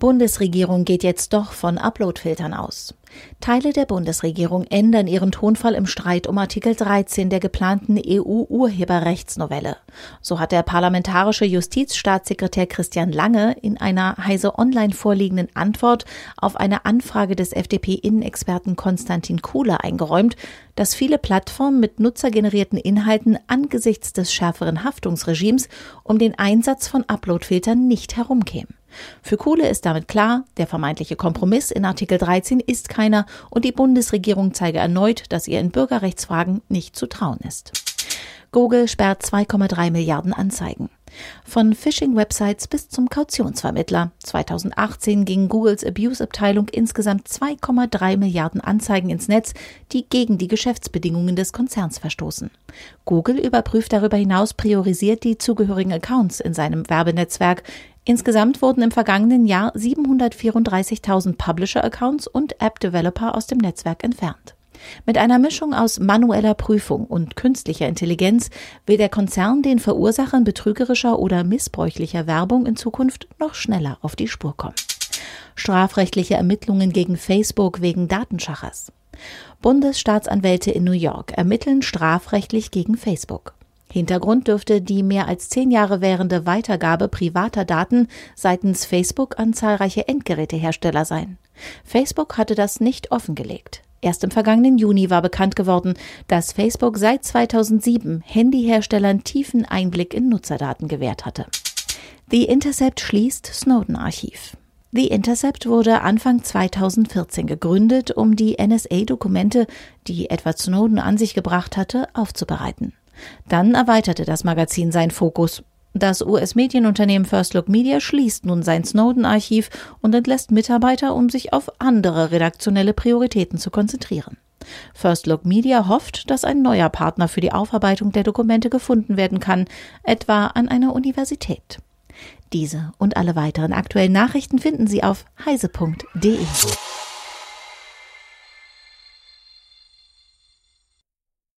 Bundesregierung geht jetzt doch von Uploadfiltern aus. Teile der Bundesregierung ändern ihren Tonfall im Streit um Artikel 13 der geplanten EU-Urheberrechtsnovelle. So hat der parlamentarische Justizstaatssekretär Christian Lange in einer heise online vorliegenden Antwort auf eine Anfrage des FDP-Innenexperten Konstantin Kuhle eingeräumt, dass viele Plattformen mit nutzergenerierten Inhalten angesichts des schärferen Haftungsregimes um den Einsatz von Uploadfiltern nicht herumkämen. Für Kuhle ist damit klar, der vermeintliche Kompromiss in Artikel 13 ist keiner und die Bundesregierung zeige erneut, dass ihr in Bürgerrechtsfragen nicht zu trauen ist. Google sperrt 2,3 Milliarden Anzeigen. Von Phishing-Websites bis zum Kautionsvermittler. 2018 ging Googles Abuse-Abteilung insgesamt 2,3 Milliarden Anzeigen ins Netz, die gegen die Geschäftsbedingungen des Konzerns verstoßen. Google überprüft darüber hinaus priorisiert die zugehörigen Accounts in seinem Werbenetzwerk. Insgesamt wurden im vergangenen Jahr 734.000 Publisher-Accounts und App-Developer aus dem Netzwerk entfernt. Mit einer Mischung aus manueller Prüfung und künstlicher Intelligenz will der Konzern den Verursachern betrügerischer oder missbräuchlicher Werbung in Zukunft noch schneller auf die Spur kommen. Strafrechtliche Ermittlungen gegen Facebook wegen Datenschachers. Bundesstaatsanwälte in New York ermitteln strafrechtlich gegen Facebook. Hintergrund dürfte die mehr als zehn Jahre währende Weitergabe privater Daten seitens Facebook an zahlreiche Endgerätehersteller sein. Facebook hatte das nicht offengelegt. Erst im vergangenen Juni war bekannt geworden, dass Facebook seit 2007 Handyherstellern tiefen Einblick in Nutzerdaten gewährt hatte. The Intercept schließt Snowden-Archiv. The Intercept wurde Anfang 2014 gegründet, um die NSA-Dokumente, die Edward Snowden an sich gebracht hatte, aufzubereiten. Dann erweiterte das Magazin seinen Fokus. Das US-Medienunternehmen First Look Media schließt nun sein Snowden-Archiv und entlässt Mitarbeiter, um sich auf andere redaktionelle Prioritäten zu konzentrieren. First Look Media hofft, dass ein neuer Partner für die Aufarbeitung der Dokumente gefunden werden kann, etwa an einer Universität. Diese und alle weiteren aktuellen Nachrichten finden Sie auf heise.de.